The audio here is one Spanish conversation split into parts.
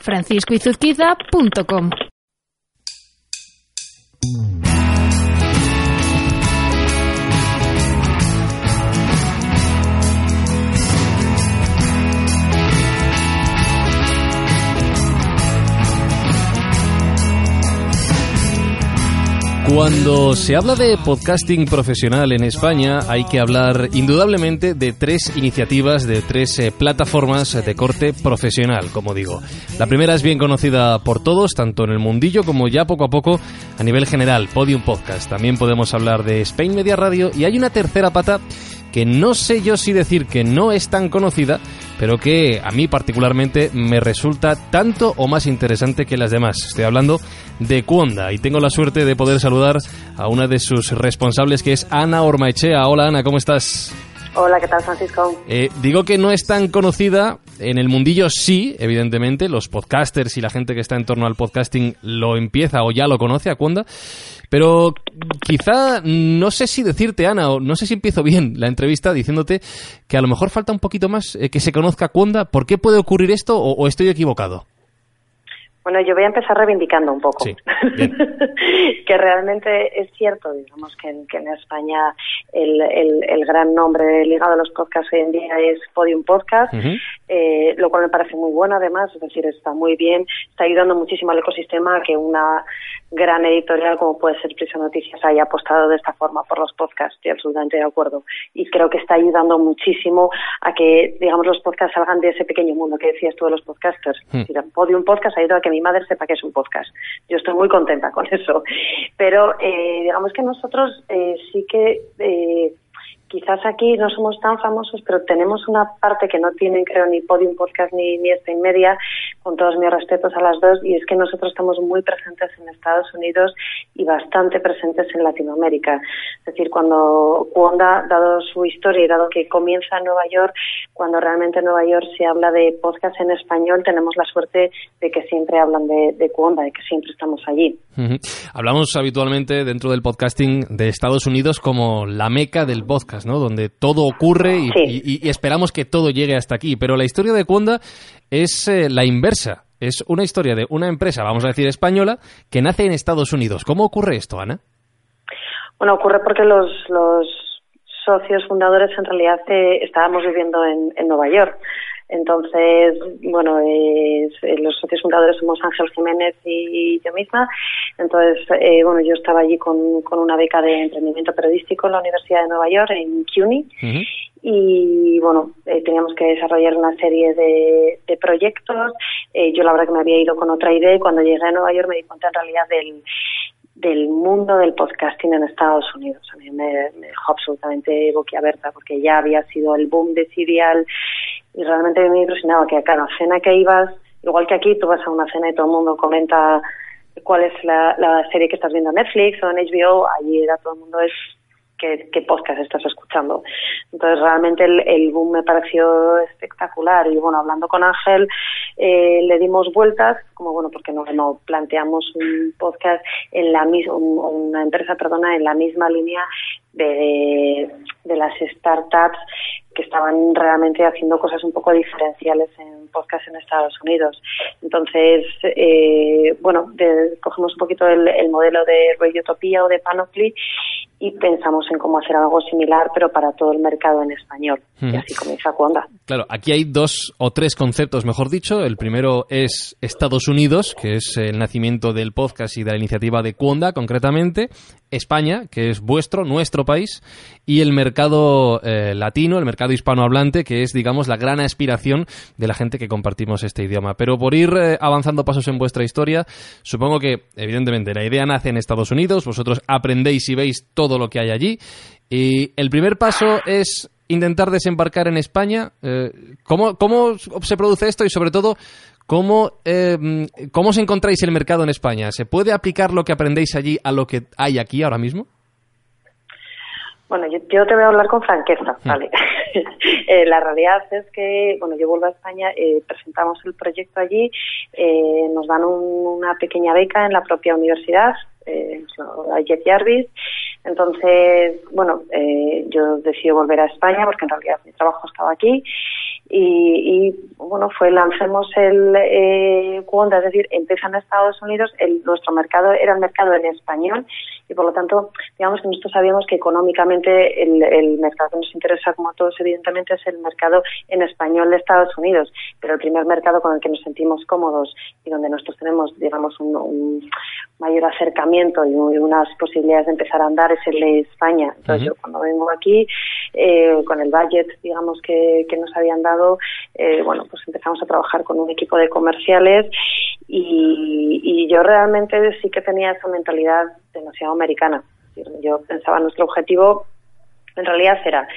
franciscoizuzquiza.com Cuando se habla de podcasting profesional en España, hay que hablar indudablemente de tres iniciativas, de tres eh, plataformas de corte profesional, como digo. La primera es bien conocida por todos, tanto en el mundillo como ya poco a poco a nivel general, Podium Podcast. También podemos hablar de Spain Media Radio y hay una tercera pata que no sé yo si decir que no es tan conocida, pero que a mí particularmente me resulta tanto o más interesante que las demás. Estoy hablando de Cuonda y tengo la suerte de poder saludar a una de sus responsables que es Ana Ormaechea. Hola Ana, ¿cómo estás? Hola, ¿qué tal, Francisco? Eh, digo que no es tan conocida, en el mundillo sí, evidentemente, los podcasters y la gente que está en torno al podcasting lo empieza o ya lo conoce a Cuonda, pero quizá, no sé si decirte, Ana, o no sé si empiezo bien la entrevista diciéndote que a lo mejor falta un poquito más eh, que se conozca Cuonda. ¿Por qué puede ocurrir esto o, o estoy equivocado? Bueno, yo voy a empezar reivindicando un poco. Sí, que realmente es cierto, digamos, que en, que en España el, el, el, gran nombre ligado a los podcasts hoy en día es Podium Podcast, uh -huh. eh, lo cual me parece muy bueno además, es decir, está muy bien, está ayudando muchísimo al ecosistema a que una gran editorial como puede ser Prisa Noticias haya apostado de esta forma por los podcasts, estoy absolutamente de acuerdo. Y creo que está ayudando muchísimo a que, digamos, los podcasts salgan de ese pequeño mundo que decías tú de los podcasters. Uh -huh. Podium Podcast ha ayudado a que mi madre sepa que es un podcast. Yo estoy muy contenta con eso. Pero eh, digamos que nosotros eh, sí que eh, quizás aquí no somos tan famosos, pero tenemos una parte que no tienen, creo, ni Podium Podcast ni, ni Spain Media, con todos mis respetos a las dos, y es que nosotros estamos muy presentes en Estados Unidos y bastante presentes en Latinoamérica. Es decir, cuando Cuonda, dado su historia y dado que comienza en Nueva York, cuando realmente en Nueva York se habla de podcast en español, tenemos la suerte de que siempre hablan de, de Cuonda, de que siempre estamos allí. Hablamos habitualmente dentro del podcasting de Estados Unidos como la meca del podcast. ¿No? Donde todo ocurre y, sí. y, y, esperamos que todo llegue hasta aquí. Pero la historia de Cuonda es eh, la inversa. Es una historia de una empresa, vamos a decir española, que nace en Estados Unidos. ¿Cómo ocurre esto, Ana? Bueno, ocurre porque los, los socios fundadores en realidad eh, estábamos viviendo en, en Nueva York. Entonces, bueno, eh, los socios fundadores somos Ángel Jiménez y yo misma. Entonces, eh, bueno, yo estaba allí con, con, una beca de emprendimiento periodístico en la Universidad de Nueva York, en CUNY. Uh -huh. Y bueno, eh, teníamos que desarrollar una serie de, de proyectos. Eh, yo la verdad que me había ido con otra idea y cuando llegué a Nueva York me di cuenta en realidad del, del mundo del podcasting en Estados Unidos. A mí me, me dejó absolutamente boquiabierta porque ya había sido el boom de Serial y realmente me impresionaba que a cada cena que ibas, igual que aquí, tú vas a una cena y todo el mundo comenta cuál es la, la serie que estás viendo en Netflix o en HBO, allí era todo el mundo es qué, qué podcast estás escuchando. Entonces realmente el, el, boom me pareció espectacular y bueno, hablando con Ángel eh, le dimos vueltas, como bueno, porque no, no planteamos un podcast en la misma, un, una empresa, perdona, en la misma línea de, de las startups que estaban realmente haciendo cosas un poco diferenciales en podcast en Estados Unidos. Entonces, eh, bueno, de, cogemos un poquito el, el, modelo de Radiotopía o de Panoply y pensamos en cómo hacer algo similar, pero para todo el mercado en español. Mm. Y así comienza Cuonda. Claro, aquí hay dos o tres conceptos, mejor dicho. El primero es Estados Unidos, que es el nacimiento del podcast y de la iniciativa de Cuonda, concretamente. España, que es vuestro, nuestro país, y el mercado eh, latino, el mercado hispanohablante, que es, digamos, la gran aspiración de la gente que compartimos este idioma. Pero por ir eh, avanzando pasos en vuestra historia, supongo que, evidentemente, la idea nace en Estados Unidos, vosotros aprendéis y veis todo lo que hay allí, y el primer paso es intentar desembarcar en España. Eh, ¿cómo, ¿Cómo se produce esto y, sobre todo, ¿Cómo, ¿Cómo os encontráis el mercado en España? ¿Se puede aplicar lo que aprendéis allí a lo que hay aquí ahora mismo? Bueno, yo, te voy a hablar con franqueza, mm. ¿vale? eh, la realidad es que, bueno, yo vuelvo a España, eh, presentamos el proyecto allí, eh, nos dan una pequeña beca en la propia universidad, eh, la Jet Jarvis, entonces, bueno, eh, yo decido volver a España porque en realidad mi trabajo estaba aquí y, bueno, fue lancemos el eh, es decir, empieza en Estados Unidos, el, nuestro mercado era el mercado en español y por lo tanto, digamos que nosotros sabíamos que económicamente el, mercado que nos interesa, como a todos, evidentemente, es el mercado en español de Estados Unidos, pero el primer mercado con el que nos sentimos cómodos y donde nosotros tenemos, digamos, un, mayor acercamiento y, unas posibilidades de empezar a andar es el de España. Entonces, yo cuando vengo aquí, eh, con el budget, digamos, que, que nos habían dado, eh, bueno, pues empezamos a trabajar con un equipo de comerciales y, y yo realmente sí que tenía esa mentalidad demasiado americana. Yo pensaba nuestro objetivo en realidad era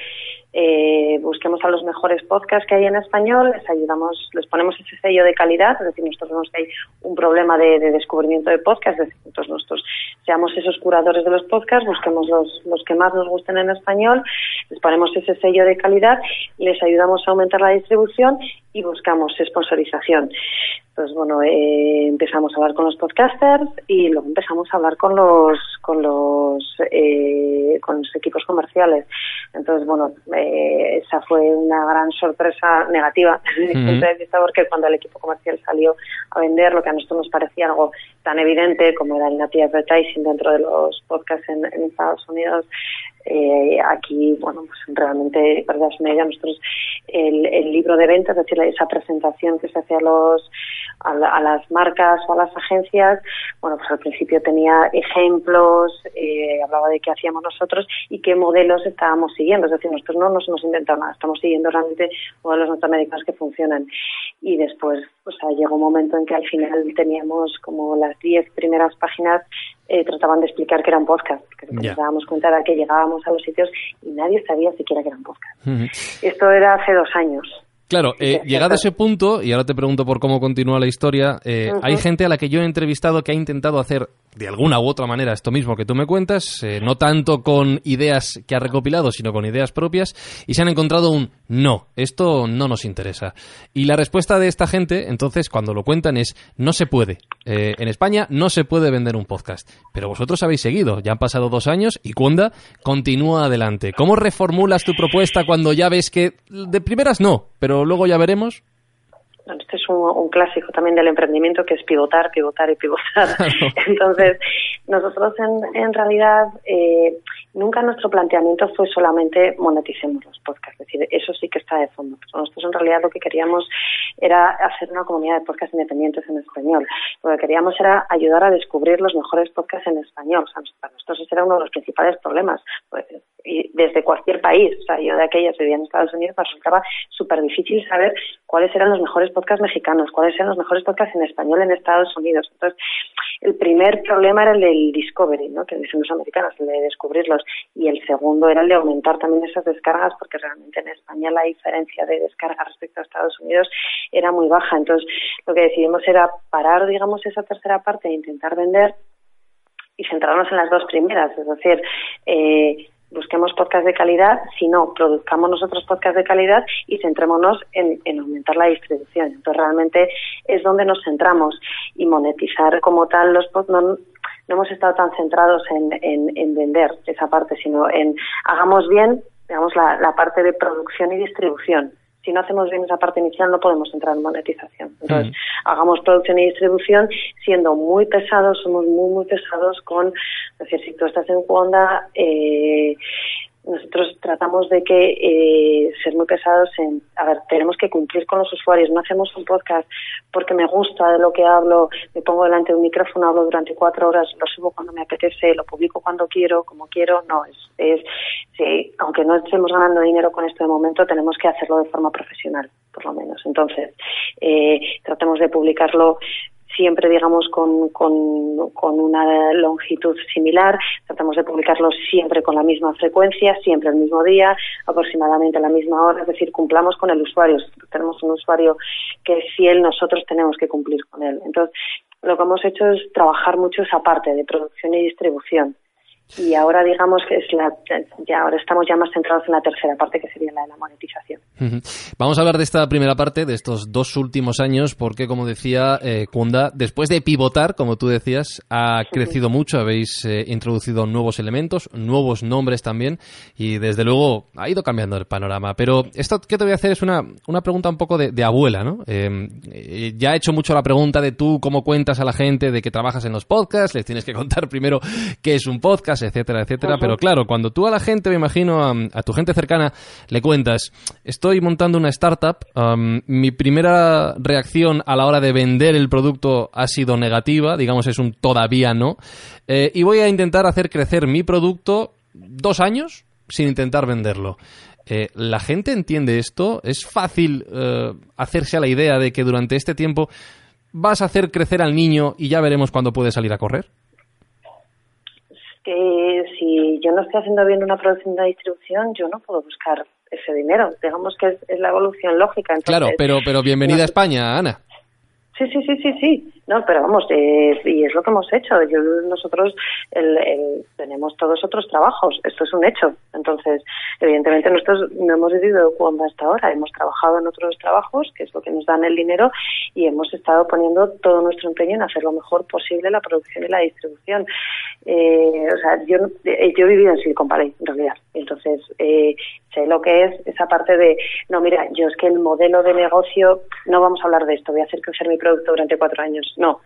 eh, busquemos a los mejores podcasts que hay en español, les ayudamos, les ponemos ese sello de calidad, es decir, nosotros vemos que hay un problema de, descubrimiento de podcasts, es decir, entonces nosotros seamos esos curadores de los podcasts, busquemos los, los que más nos gusten en español, les ponemos ese sello de calidad, les ayudamos a aumentar la distribución y buscamos sponsorización. Pues bueno, eh, empezamos a hablar con los podcasters y luego empezamos a hablar con los con los eh, con los equipos comerciales. Entonces, bueno, eh, esa fue una gran sorpresa negativa porque cuando el equipo comercial salió a vender lo que a nosotros nos parecía algo tan evidente como era el native advertising dentro de los podcasts en, Estados Unidos, eh, aquí, bueno, pues realmente, verdad media, nosotros el, el libro de ventas, es decir, esa presentación que se hacía a los a, las marcas o a las agencias, bueno, pues al principio tenía ejemplos, eh, hablaba de qué hacíamos nosotros y qué modelos estábamos siguiendo. Es decir, nosotros no nos hemos inventado nada, estamos siguiendo realmente modelos norteamericanos que funcionan. Y después, pues llegó un momento en que al final teníamos como las 10 primeras páginas eh, trataban de explicar que eran podcast, porque nos dábamos cuenta de que llegábamos a los sitios y nadie sabía siquiera que eran podcast. Esto era hace dos años. Claro, eh, llegado a ese punto, y ahora te pregunto por cómo continúa la historia, eh, hay gente a la que yo he entrevistado que ha intentado hacer de alguna u otra manera esto mismo que tú me cuentas, eh, no tanto con ideas que ha recopilado, sino con ideas propias, y se han encontrado un no, esto no nos interesa. Y la respuesta de esta gente, entonces, cuando lo cuentan es no se puede. En España no se puede vender un podcast. Pero vosotros habéis seguido, ya han pasado dos años y Cuanda continúa adelante. ¿Cómo reformulas tu propuesta cuando ya ves que de primeras no, pero luego ya veremos? este es un, clásico también del emprendimiento que es pivotar, pivotar y pivotar. Entonces, nosotros en, en realidad eh, nunca nuestro planteamiento fue solamente moneticemos los podcasts, es decir, eso sí que está de fondo. nosotros en realidad lo que queríamos era hacer una comunidad de podcasts independientes en español. Lo que queríamos era ayudar a descubrir los mejores podcasts en español. O sea, para nosotros ese era uno de los principales problemas. Pues, y desde cualquier país, o sea, yo de aquellas vivía en Estados Unidos, me resultaba súper difícil saber cuáles eran los mejores podcasts mexicanos, cuáles eran los mejores podcasts en español en Estados Unidos. Entonces, el primer problema era el del discovery, ¿no? que dicen los americanos, el de descubrirlos, y el segundo era el de aumentar también esas descargas, porque realmente en España la diferencia de descarga respecto a Estados Unidos era muy baja. Entonces, lo que decidimos era parar, digamos, esa tercera parte e intentar vender y centrarnos en las dos primeras, es decir, eh, busquemos podcast de calidad, si no, produzcamos nosotros podcast de calidad y centrémonos en, aumentar la distribución. Entonces, realmente es donde nos centramos y monetizar como tal los podcasts. No, no hemos estado tan centrados en, en, vender esa parte, sino en hagamos bien, digamos, la, la parte de producción y distribución si no hacemos bien esa parte inicial no podemos entrar en monetización. Entonces, hagamos producción y distribución siendo muy pesados, somos muy, muy pesados con, es decir, si tú estás en Wanda, eh, nosotros tratamos de que eh, ser muy pesados en, a ver, tenemos que cumplir con los usuarios, no hacemos un podcast porque me gusta de lo que hablo, me pongo delante de un micrófono, hablo durante cuatro horas, lo subo cuando me apetece, lo publico cuando quiero, como quiero, no, es, es sí, aunque no estemos ganando dinero con esto de momento, tenemos que hacerlo de forma profesional, por lo menos. Entonces, eh, tratemos de publicarlo siempre, digamos, con, con, con, una longitud similar. Tratamos de publicarlos siempre con la misma frecuencia, siempre el mismo día, aproximadamente a la misma hora. Es decir, cumplamos con el usuario. Tenemos un usuario que es fiel, nosotros tenemos que cumplir con él. Entonces, lo que hemos hecho es trabajar mucho esa parte de producción y distribución y ahora digamos que es la ya ahora estamos ya más centrados en la tercera parte que sería la de la monetización. Vamos a hablar de esta primera parte de estos dos últimos años porque como decía eh, Kunda, después de pivotar, como tú decías, ha crecido mucho, habéis eh, introducido nuevos elementos, nuevos nombres también y desde luego ha ido cambiando el panorama. Pero esto que te voy a hacer es una, una pregunta un poco de, abuela, ¿no? Em, eh, ya he hecho mucho la pregunta de tú cómo cuentas a la gente de que trabajas en los podcasts, les tienes que contar primero qué es un podcast etcétera, etcétera. Pero claro, cuando tú a la gente, me imagino, a, tu gente cercana, le cuentas, estoy montando una startup, mi primera reacción a la hora de vender el producto ha sido negativa, digamos, es un todavía no, eh, y voy a intentar hacer crecer mi producto dos años sin intentar venderlo. Eh, ¿La gente entiende esto? ¿Es fácil eh, hacerse a la idea de que durante este tiempo vas a hacer crecer al niño y ya veremos cuándo puede salir a correr? Si yo no estoy haciendo bien una producción de distribución, yo no puedo buscar ese dinero. Digamos que es, la evolución lógica. claro, pero, pero bienvenida a España, Ana. Sí, sí, sí, sí, sí. No, pero vamos, eh, y es lo que hemos hecho. Yo, nosotros tenemos todos otros trabajos. Esto es un hecho. Entonces, evidentemente, nosotros no hemos decidido cuándo hasta ahora. Hemos trabajado en otros trabajos, que es lo que nos dan el dinero, y hemos estado poniendo todo nuestro empeño en hacer lo mejor posible la producción y la distribución. Eh, o sea, yo, eh, yo he vivido en Silicon Valley, en realidad. Entonces, eh, sé lo que es esa parte de, no, mira, yo es que el modelo de negocio, no vamos a hablar de esto, voy a hacer crecer mi producto durante cuatro años. No,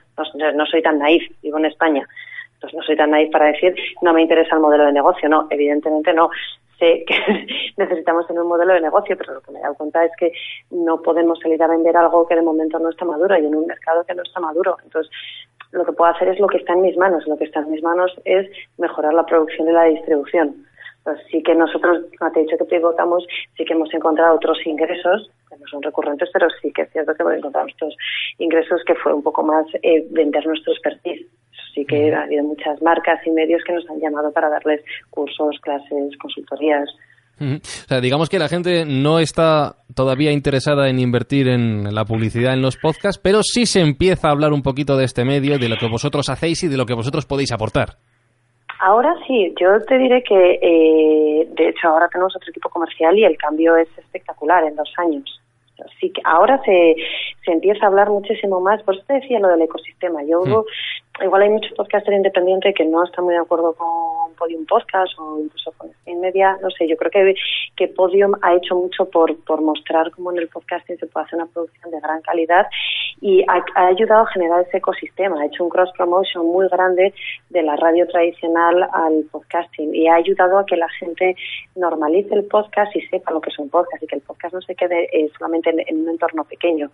no, soy tan naif, vivo en España. Entonces, no soy tan naif para decir, no me interesa el modelo de negocio. No, evidentemente no. Sé que necesitamos tener un modelo de negocio, pero lo que me he dado cuenta es que no podemos salir a vender algo que de momento no está maduro y en un mercado que no está maduro. Entonces, lo que puedo hacer es lo que está en mis manos. Lo que está en mis manos es mejorar la producción y la distribución. Sí que nosotros, como te he dicho que pivotamos, sí que hemos encontrado otros ingresos, que no son recurrentes, pero sí que es cierto que hemos encontrado estos ingresos que fue un poco más eh, vender nuestro expertise. Sí que ha habido muchas marcas y medios que nos han llamado para darles cursos, clases, consultorías. O sea, digamos que la gente no está todavía interesada en invertir en la publicidad en los podcasts, pero sí se empieza a hablar un poquito de este medio, de lo que vosotros hacéis y de lo que vosotros podéis aportar. Ahora sí, yo te diré que, eh, de hecho, ahora tenemos otro equipo comercial y el cambio es espectacular en dos años. Así que ahora se, se empieza a hablar muchísimo más. Por eso te decía lo del ecosistema. Yo mm igual hay muchos podcasters independientes que no están muy de acuerdo con Podium Podcast o incluso con Spin Media, no sé, yo creo que, que Podium ha hecho mucho por, por mostrar cómo en el podcasting se puede hacer una producción de gran calidad y ha, ayudado a generar ese ecosistema, ha hecho un cross promotion muy grande de la radio tradicional al podcasting y ha ayudado a que la gente normalice el podcast y sepa lo que es un podcast y que el podcast no se quede eh, solamente en, en un entorno pequeño.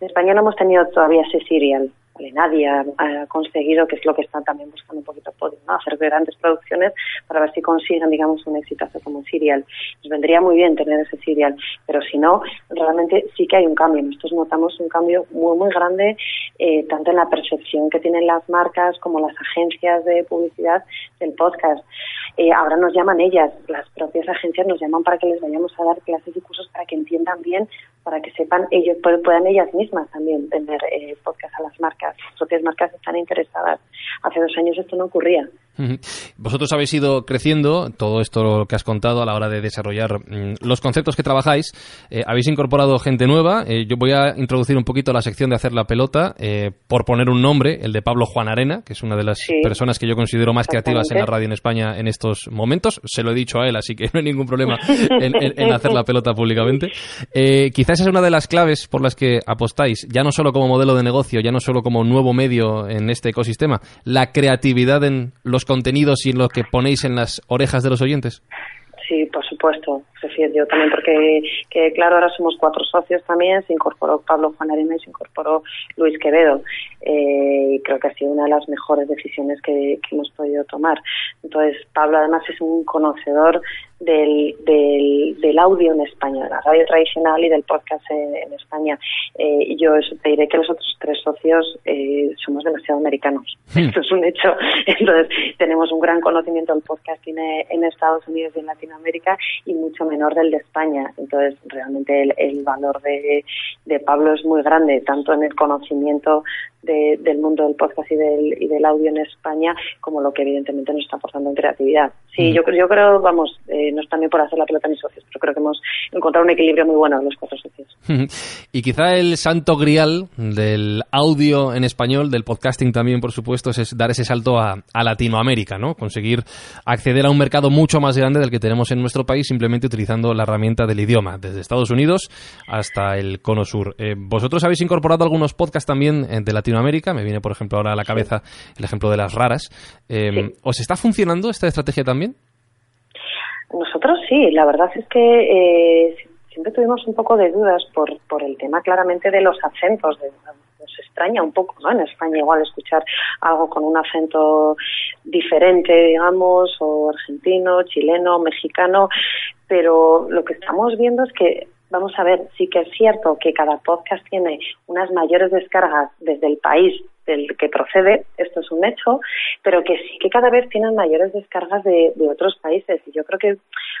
En España no hemos tenido todavía ese serial, nadie ha, conseguido, que es lo que están también buscando un poquito poder, ¿no? hacer grandes producciones para ver si consiguen, digamos, un exitazo como Serial. Nos vendría muy bien tener ese Serial, pero si no, realmente sí que hay un cambio. Nosotros notamos un cambio muy, muy grande, eh, tanto en la percepción que tienen las marcas como las agencias de publicidad del podcast. Eh, ahora nos llaman ellas, las propias agencias nos llaman para que les vayamos a dar clases y cursos para que entiendan bien, para que sepan ellos, puedan ellas mismas también vender eh, podcast a las marcas. Las propias marcas están interesadas. Hace dos años esto no ocurría. Vosotros habéis ido creciendo, todo esto que has contado a la hora de desarrollar mm, los conceptos que trabajáis. Eh, habéis incorporado gente nueva. Eh, yo voy a introducir un poquito la sección de hacer la pelota, eh, por poner un nombre, el de Pablo Juan Arena, que es una de las personas que yo considero más creativas en la radio en España en estos momentos. Se lo he dicho a él, así que no hay ningún problema en, hacer la pelota públicamente. quizás es una de las claves por las que apostáis, ya no solo como modelo de negocio, ya no solo como nuevo medio en este ecosistema, la creatividad en los contenidos y lo que ponéis en las orejas de los oyentes? Sí, por supuesto, yo también porque, que, claro, ahora somos cuatro socios también, se incorporó Pablo Juan Arena y se incorporó Luis Quevedo. Eh, y creo que ha sido una de las mejores decisiones que, hemos podido tomar. Entonces, Pablo además es un conocedor del, del, audio en España, de la radio tradicional y del podcast en, España. Eh, yo te diré que los otros tres socios eh, somos demasiado americanos. Hmm. Esto es un hecho. Entonces, tenemos un gran conocimiento del podcasting en Estados Unidos y en Latinoamérica y mucho menor del de España. Entonces, realmente el, el valor de, de Pablo es muy grande, tanto en el conocimiento del mundo del podcast y del, y del audio en España, como lo que evidentemente nos está aportando en creatividad. Sí, mm. yo, yo creo, vamos, eh, no es también por hacer la pelota ni socios, pero creo que hemos encontrado un equilibrio muy bueno en los cuatro socios. y quizá el santo grial del audio en español, del podcasting también, por supuesto, es dar ese salto a, a Latinoamérica, ¿no? Conseguir acceder a un mercado mucho más grande del que tenemos en nuestro país simplemente utilizando la herramienta del idioma, desde Estados Unidos hasta el Cono Sur. Eh, ¿Vosotros habéis incorporado algunos podcasts también eh, de Latinoamérica? Latinoamérica, me viene por ejemplo ahora a la cabeza el ejemplo de las raras. Eh, ¿Os está funcionando esta estrategia también? Nosotros sí, la verdad es que eh, siempre tuvimos un poco de dudas por, por el tema claramente de los acentos, de, nos extraña un poco, ¿no? En España igual escuchar algo con un acento diferente, digamos, o argentino, chileno, mexicano, pero lo que estamos viendo es que vamos a ver, sí que es cierto que cada podcast tiene unas mayores descargas desde el país del que procede, esto es un hecho, pero que sí que cada vez tienen mayores descargas de, otros países. Y yo creo que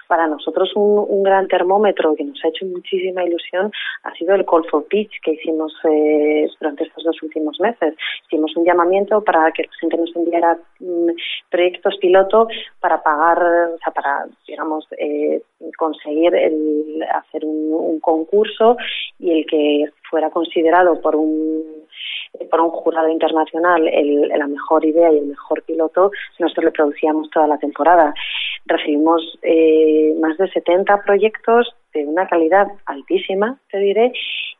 para nosotros un, gran termómetro que nos ha hecho muchísima ilusión ha sido el Call for Pitch que hicimos eh, durante estos dos últimos meses. Hicimos un llamamiento para que la gente nos enviara mm, proyectos piloto para pagar, o sea, para, digamos, eh, conseguir el, hacer un, un concurso y el que fuera considerado por un por un jurado internacional el, la mejor idea y el mejor piloto, nosotros le producíamos toda la temporada. Recibimos eh, más de 70 proyectos de una calidad altísima, te diré,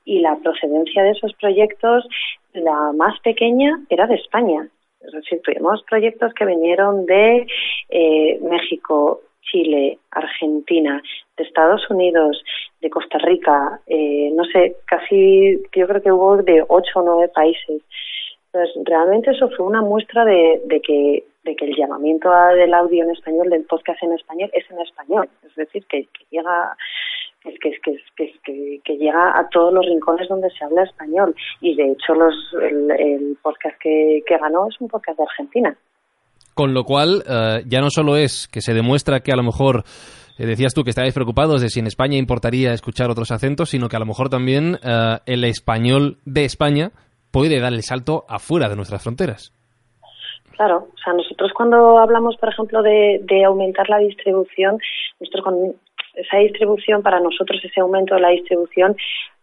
y la procedencia de esos proyectos, la más pequeña, era de España. Es decir, tuvimos proyectos que vinieron de eh, México, Chile, Argentina, de Estados Unidos, de Costa Rica, eh, no sé, casi yo creo que hubo de ocho o nueve países. Entonces, realmente eso fue una muestra de, que, de que el llamamiento del audio en español, del podcast en español, es en español. Es decir, que, llega que, que, que, que, llega a todos los rincones donde se habla español. Y de hecho, los, el, podcast que, ganó es un podcast de Argentina. Con lo cual, eh, ya no solo es que se demuestra que a lo mejor eh, decías tú que estabais preocupados de si en España importaría escuchar otros acentos, sino que a lo mejor también eh, el español de España puede dar el salto afuera de nuestras fronteras. Claro, o sea, nosotros cuando hablamos, por ejemplo, de, de aumentar la distribución, nosotros con esa distribución, para nosotros ese aumento de la distribución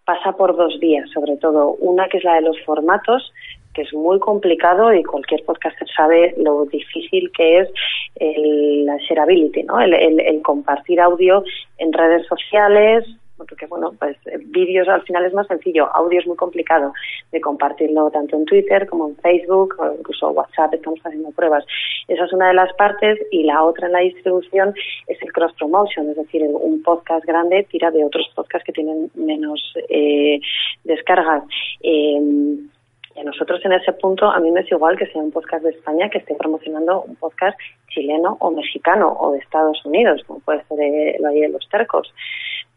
pasa por dos vías, sobre todo. Una que es la de los formatos, que es muy complicado y cualquier podcaster sabe lo difícil que es el, la shareability, ¿no? El, el, compartir audio en redes sociales, porque bueno, pues vídeos al final es más sencillo, audio es muy complicado de compartirlo tanto en Twitter como en Facebook o incluso WhatsApp, estamos haciendo pruebas. Esa es una de las partes y la otra en la distribución es el cross promotion, es decir, un podcast grande tira de otros podcasts que tienen menos eh, descargas. Eh, a nosotros en ese punto, a mí me es igual que sea un podcast de España que esté promocionando un podcast chileno o mexicano o de Estados Unidos, como puede ser el Valle de los Tercos.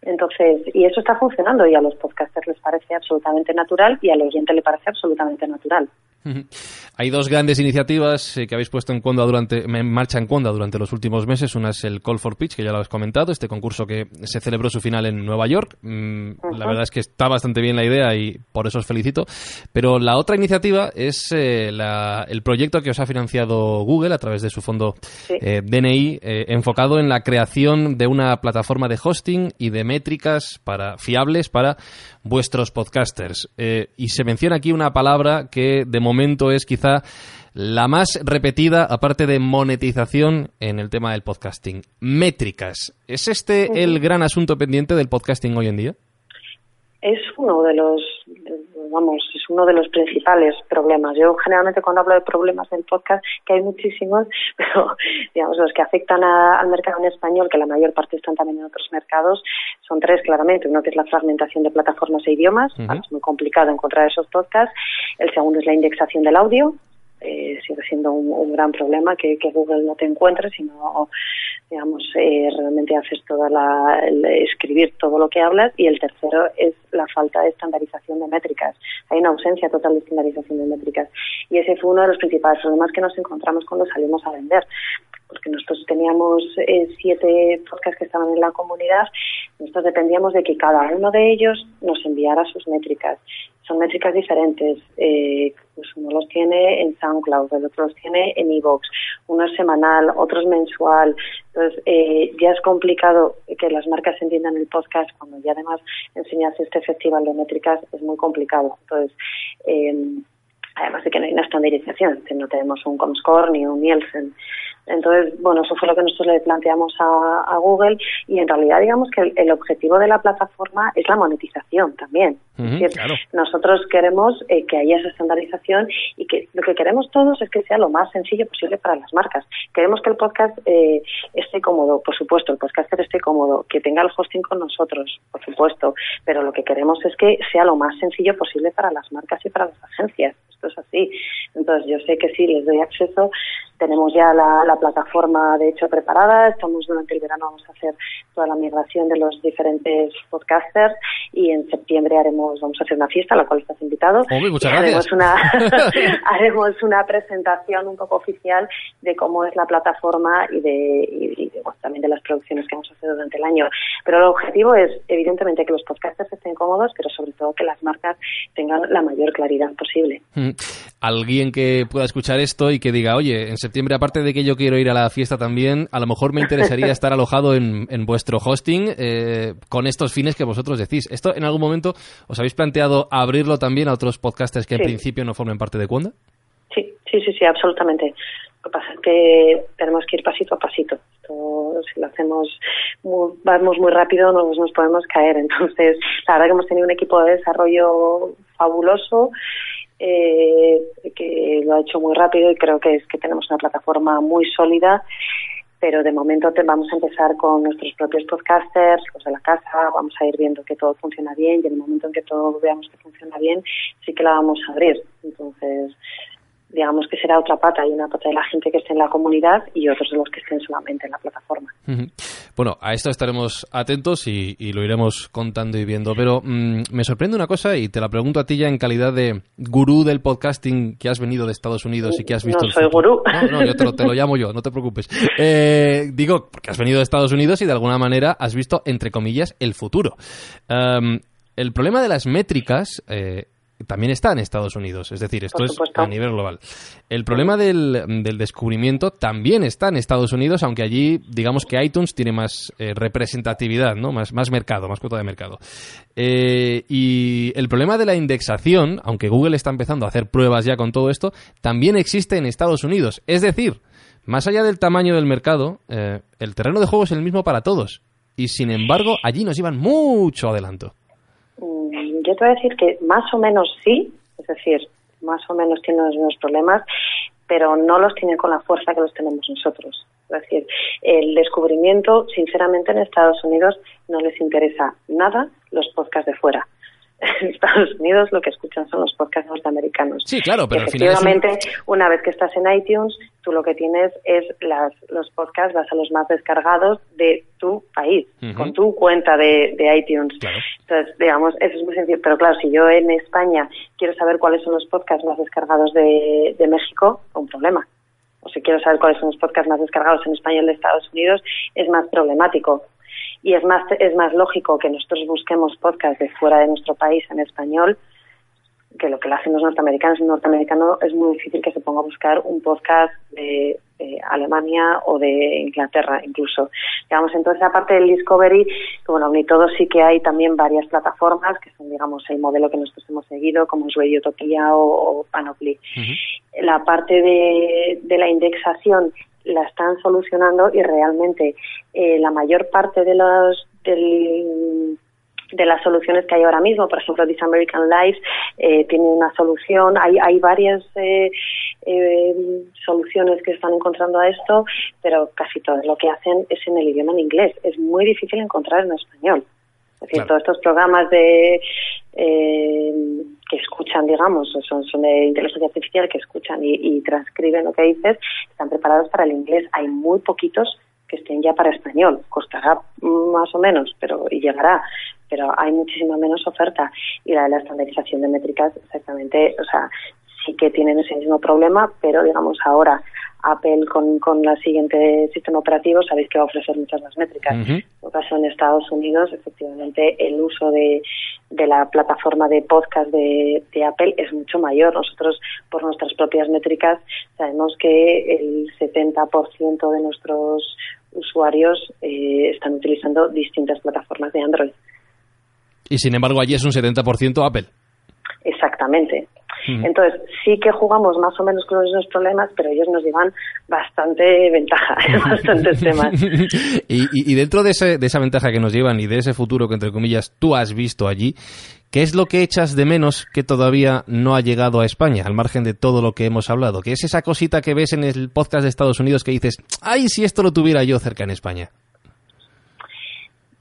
Entonces, y eso está funcionando y a los podcasters les parece absolutamente natural y al oyente le parece absolutamente natural. Hay dos grandes iniciativas eh, que habéis puesto en, durante, en marcha en Conda durante los últimos meses. Una es el Call for Pitch, que ya lo habéis comentado, este concurso que se celebró su final en Nueva York. Mm, la verdad es que está bastante bien la idea y por eso os felicito. Pero la otra iniciativa es eh, el proyecto que os ha financiado Google a través de su fondo eh, DNI, enfocado en la creación de una plataforma de hosting y de métricas para, fiables para vuestros podcasters. y se menciona aquí una palabra que de momento es quizá la más repetida, aparte de monetización, en el tema del podcasting. Métricas. ¿Es este el gran asunto pendiente del podcasting hoy en día? Es uno de los, vamos, es uno de los principales problemas. Yo generalmente cuando hablo de problemas del podcast, que hay muchísimos, pero digamos los que afectan al mercado en español, que la mayor parte están también en otros mercados, son tres claramente. Uno que es la fragmentación de plataformas e idiomas, es muy complicado encontrar esos podcasts. El segundo es la indexación del audio, eh, sigue siendo un, gran problema que, Google no te encuentre, sino, digamos, eh, realmente haces toda la, escribir todo lo que hablas. Y el tercero es la falta de estandarización de métricas. Hay una ausencia total de estandarización de métricas. Y ese fue uno de los principales problemas que nos encontramos cuando salimos a vender porque nosotros teníamos eh, siete podcasts que estaban en la comunidad, nosotros dependíamos de que cada uno de ellos nos enviara sus métricas. Son métricas diferentes, eh, pues uno los tiene en SoundCloud, el otro los tiene en Evox, uno es semanal, otro es mensual. Entonces, eh, ya es complicado que las marcas entiendan el podcast cuando ya además enseñas este festival de métricas, es muy complicado. Entonces, además de que no hay una estandarización, no tenemos un Comscore ni un Nielsen. Entonces, bueno, eso fue lo que nosotros le planteamos a, Google y en realidad digamos que el, objetivo de la plataforma es la monetización también. es decir, nosotros queremos eh, que haya esa estandarización y que lo que queremos todos es que sea lo más sencillo posible para las marcas. Queremos que el podcast eh, esté cómodo, por supuesto, el podcaster esté cómodo, que tenga el hosting con nosotros, por supuesto, pero lo que queremos es que sea lo más sencillo posible para las marcas y para las agencias. Esto es así. Entonces, yo sé que sí, les doy acceso tenemos ya la, plataforma, de hecho, preparada. Estamos durante el verano, vamos a hacer toda la migración de los diferentes podcasters y en septiembre haremos, vamos a hacer una fiesta a la cual estás invitado. muchas haremos una, haremos una presentación un poco oficial de cómo es la plataforma y de, también de las producciones que a hacer durante el año. Pero el objetivo es, evidentemente, que los podcasters estén cómodos, pero sobre todo que las marcas tengan la mayor claridad posible. Mm. Alguien que pueda escuchar esto y que diga, oye, en septiembre aparte de que yo quiero ir a la fiesta también, a lo mejor me interesaría estar alojado en, vuestro hosting eh, con estos fines que vosotros decís. ¿Esto en algún momento os habéis planteado abrirlo también a otros podcasters que en principio no formen parte de Cuanda? Sí, sí, sí, sí, absolutamente. Lo que pasa es que tenemos que ir pasito a pasito. si lo hacemos, muy, vamos muy rápido, nos, nos podemos caer. Entonces, la verdad que hemos tenido un equipo de desarrollo fabuloso eh, que lo ha hecho muy rápido y creo que es que tenemos una plataforma muy sólida pero de momento te, vamos a empezar con nuestros propios podcasters, los de la casa, vamos a ir viendo que todo funciona bien y en el momento en que todo veamos que funciona bien, sí que la vamos a abrir. Entonces, digamos que será otra pata, y una pata de la gente que esté en la comunidad y otros de los que estén solamente en la plataforma. Bueno, a esto estaremos atentos y, lo iremos contando y viendo, pero mm, me sorprende una cosa y te la pregunto a ti ya en calidad de gurú del podcasting que has venido de Estados Unidos y que has visto... No soy gurú. No, no, yo te lo, llamo yo, no te preocupes. Eh, digo, porque has venido de Estados Unidos y de alguna manera has visto, entre comillas, el futuro. Em, el problema de las métricas eh, también está en Estados Unidos, es decir, esto es a nivel global. El problema del, descubrimiento también está en Estados Unidos, aunque allí digamos que iTunes tiene más eh, representatividad, ¿no? Más, más mercado, más cuota de mercado. Eh, y el problema de la indexación, aunque Google está empezando a hacer pruebas ya con todo esto, también existe en Estados Unidos. Es decir, más allá del tamaño del mercado, eh, el terreno de juego es el mismo para todos. Y sin embargo, allí nos llevan mucho adelanto. Yo te voy a decir que más o menos sí, es decir, más o menos tienen los mismos problemas, pero no los tienen con la fuerza que los tenemos nosotros. Es decir, el descubrimiento, sinceramente, en Estados Unidos no les interesa nada los podcasts de fuera en Estados Unidos lo que escuchan son los podcasts norteamericanos. Sí, claro, pero efectivamente, una vez que estás en iTunes, tú lo que tienes es las, los podcasts, vas a los más descargados de tu país, con tu cuenta de, iTunes. Entonces, digamos, eso es muy sencillo. Pero claro, si yo en España quiero saber cuáles son los podcasts más descargados de, de México, un problema o si quiero saber cuáles son los podcasts más descargados en español de Estados Unidos, es más problemático y es más, es más lógico que nosotros busquemos podcasts de fuera de nuestro país en español que lo que le hacen los norteamericanos. Un norteamericano es muy difícil que se ponga a buscar un podcast de, Alemania o de Inglaterra incluso. Digamos, entonces aparte del Discovery, bueno, ni todo sí que hay también varias plataformas que son, digamos, el modelo que nosotros hemos seguido, como es Radiotopia o, o Panoply. La parte de, de la indexación la están solucionando y realmente eh, la mayor parte de los de las soluciones que hay ahora mismo, por ejemplo, This American Life eh, tiene una solución, hay, hay varias eh, soluciones que están encontrando a esto, pero casi todo lo que hacen es en el idioma en inglés. Es muy difícil encontrar en español. Es decir, todos estos programas de que escuchan, digamos, son, son de inteligencia artificial que escuchan y, transcriben lo que dices, están preparados para el inglés. Hay muy poquitos que estén ya para español. Costará más o menos, pero y llegará, pero hay muchísima menos oferta. Y la de la estandarización de métricas, exactamente, o sea, sí que tienen ese mismo problema, pero digamos ahora Apple con, con la siguiente sistema operativo sabéis que va a ofrecer muchas más métricas. En caso en Estados Unidos, efectivamente, el uso de, de la plataforma de podcast de, de, Apple es mucho mayor. Nosotros, por nuestras propias métricas, sabemos que el 70% de nuestros usuarios eh, están utilizando distintas plataformas de Android. Y sin embargo, allí es un 70% Apple. Exactamente. Entonces, sí que jugamos más o menos con los mismos problemas, pero ellos nos llevan bastante ventaja en bastantes temas. y, dentro de, esa ventaja que nos llevan y de ese futuro que, entre comillas, tú has visto allí, ¿qué es lo que echas de menos que todavía no ha llegado a España, al margen de todo lo que hemos hablado? ¿Qué es esa cosita que ves en el podcast de Estados Unidos que dices, ay, si esto lo tuviera yo cerca en España?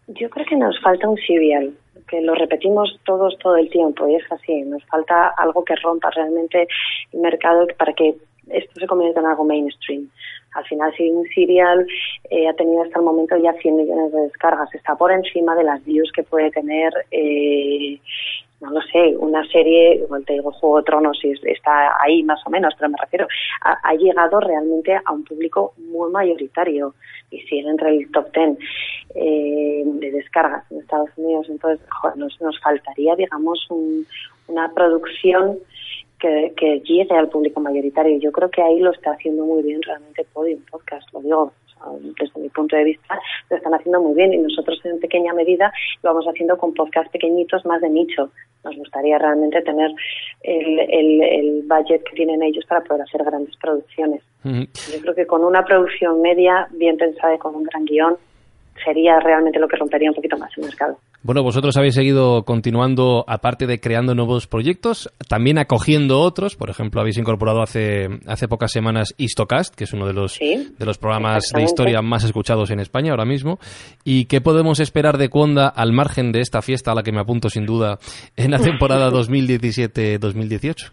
Yo creo que nos falta un serial que lo repetimos todos todo el tiempo y es así. Nos falta algo que rompa realmente el mercado para que esto se convierta en algo mainstream. Al final, si un serial eh, ha tenido hasta el momento ya 100 millones de descargas, está por encima de las views que puede tener eh, no lo sé, una serie, igual te digo Juego de Tronos y está ahí más o menos, pero me refiero, ha, llegado realmente a un público muy mayoritario y sigue entre el top ten eh, de descargas en Estados Unidos. Entonces, nos, nos faltaría, digamos, una producción que, que, llegue al público mayoritario. Yo creo que ahí lo está haciendo muy bien realmente Podium Podcast, lo digo desde mi punto de vista, lo están haciendo muy bien y nosotros en pequeña medida lo vamos haciendo con podcast pequeñitos más de nicho. Nos gustaría realmente tener el, el, el budget que tienen ellos para poder hacer grandes producciones. Yo creo que con una producción media, bien pensada y con un gran guion, sería realmente lo que rompería un poquito más el mercado. Bueno, vosotros habéis seguido continuando, aparte de creando nuevos proyectos, también acogiendo otros. Por ejemplo, habéis incorporado hace, hace pocas semanas Histocast, que es uno de los, de los programas de historia más escuchados en España ahora mismo. ¿Y qué podemos esperar de Cuonda al margen de esta fiesta a la que me apunto sin duda en la temporada 2017-2018?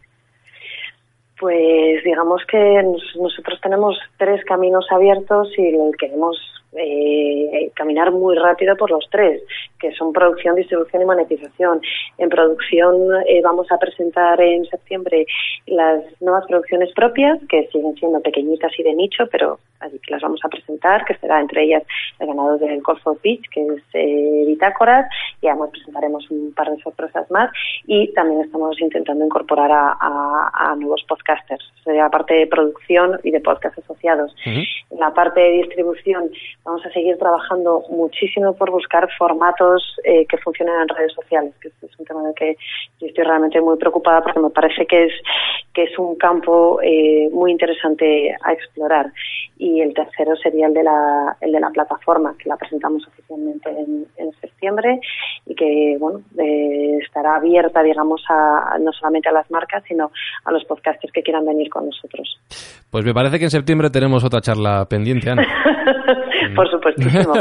Pues digamos que nosotros tenemos tres caminos abiertos y queremos eh, caminar muy rápido por los tres, que son producción, distribución y monetización. En producción eh, vamos a presentar en septiembre las nuevas producciones propias, que siguen siendo pequeñitas y de nicho, pero así que las vamos a presentar, que será entre ellas el ganador del Golf of Beach, que es eh, Bitácoras, y además presentaremos un par de sorpresas más, y también estamos intentando incorporar a, a, nuevos podcasters, sería la parte de producción y de podcast asociados. En la parte de distribución vamos a seguir trabajando muchísimo por buscar formatos eh, que funcionen en redes sociales, que es un tema del que yo estoy realmente muy preocupada porque me parece que es que es un campo eh, muy interesante a explorar. Y el tercero sería el de la, el de la plataforma, que la presentamos oficialmente en, septiembre y que bueno eh, estará abierta, digamos, a, no solamente a las marcas, sino a los podcasters que quieran venir con nosotros. Pues me parece que en septiembre tenemos otra charla pendiente, Ana. Por supuestísimo.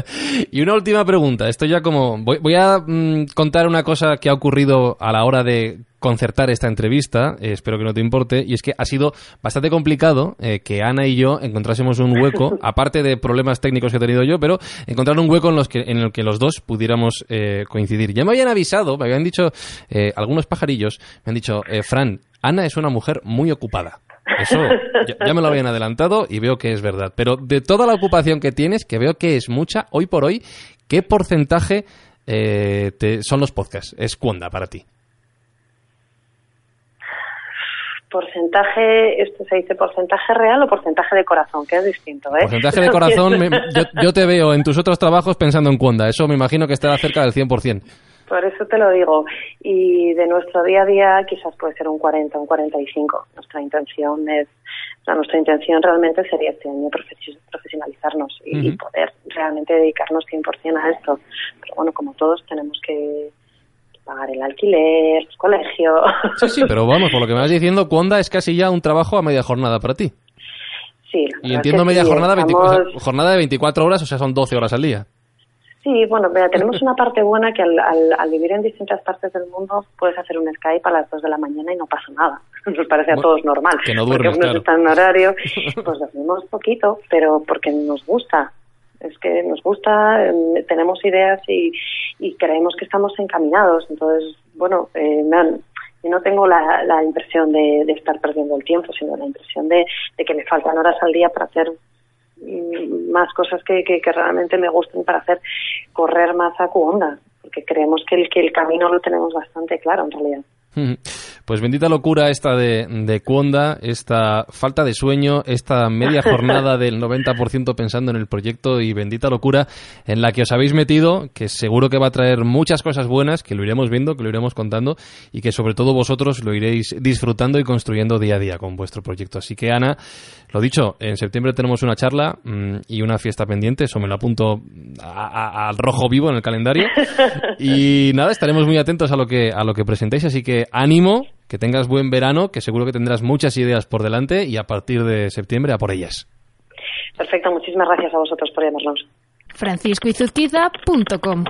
y una última pregunta. Esto ya como... Voy, a mm, contar una cosa que ha ocurrido a la hora de concertar esta entrevista, eh, espero que no te importe, y es que ha sido bastante complicado eh, que Ana y yo encontrásemos un hueco, aparte de problemas técnicos que he tenido yo, pero encontrar un hueco en, los que, en el que los dos pudiéramos eh, coincidir. Ya me habían avisado, me habían dicho algunos pajarillos, me han dicho, Fran, Ana es una mujer muy ocupada. Eso ya, me lo habían adelantado y veo que es verdad. Pero de toda la ocupación que tienes, que veo que es mucha, hoy por hoy, ¿qué porcentaje eh, son los podcasts? ¿Es cuonda para ti? porcentaje, esto se dice porcentaje real o porcentaje de corazón, que es distinto, ¿eh? Porcentaje de corazón, yo, te veo en tus otros trabajos pensando en cuonda, eso me imagino que estará cerca del 100%. Por eso te lo digo. Y de nuestro día a día quizás puede ser un 40, un 45. Nuestra intención es, o nuestra intención realmente sería este año profesionalizarnos y, poder realmente dedicarnos 100% a esto. Pero bueno, como todos tenemos que pagar el alquiler, el colegio. Sí, sí, pero vamos, por lo que me vas diciendo, Cuonda es casi ya un trabajo a media jornada para ti. Sí. Y entiendo media jornada, jornada de 24 horas, o sea, son 12 horas al día. Sí, bueno, mira, tenemos una parte buena que al, al, vivir en distintas partes del mundo puedes hacer un Skype a las 2 de la mañana y no pasa nada. Nos parece a todos normal. Que no duermes, porque uno está en horario, pues dormimos poquito, pero porque nos gusta. Es que nos gusta, em, tenemos ideas y, y creemos que estamos encaminados. Entonces, bueno, eh, no tengo la, la impresión de, estar perdiendo el tiempo, sino la impresión de, de que me faltan horas al día para hacer más cosas que, que, realmente me gusten para hacer correr más a Cuonda, porque creemos que el, que el camino lo tenemos bastante claro en realidad. Pues bendita locura esta de, de Cuonda, esta falta de sueño, esta media jornada del 90% pensando en el proyecto y bendita locura en la que os habéis metido, que seguro que va a traer muchas cosas buenas, que lo iremos viendo, que lo iremos contando y que sobre todo vosotros lo iréis disfrutando y construyendo día a día con vuestro proyecto. Así que Ana, lo dicho, en septiembre tenemos una charla mm, y una fiesta pendiente, eso me lo apunto al rojo vivo en el calendario. Y nada, estaremos muy atentos a lo que, a lo que presentéis, así que ánimo, que tengas buen verano, que seguro que tendrás muchas ideas por delante y a partir de septiembre a por ellas. Perfecto, muchísimas gracias a vosotros por llamarnos. franciscoizuzquiza.com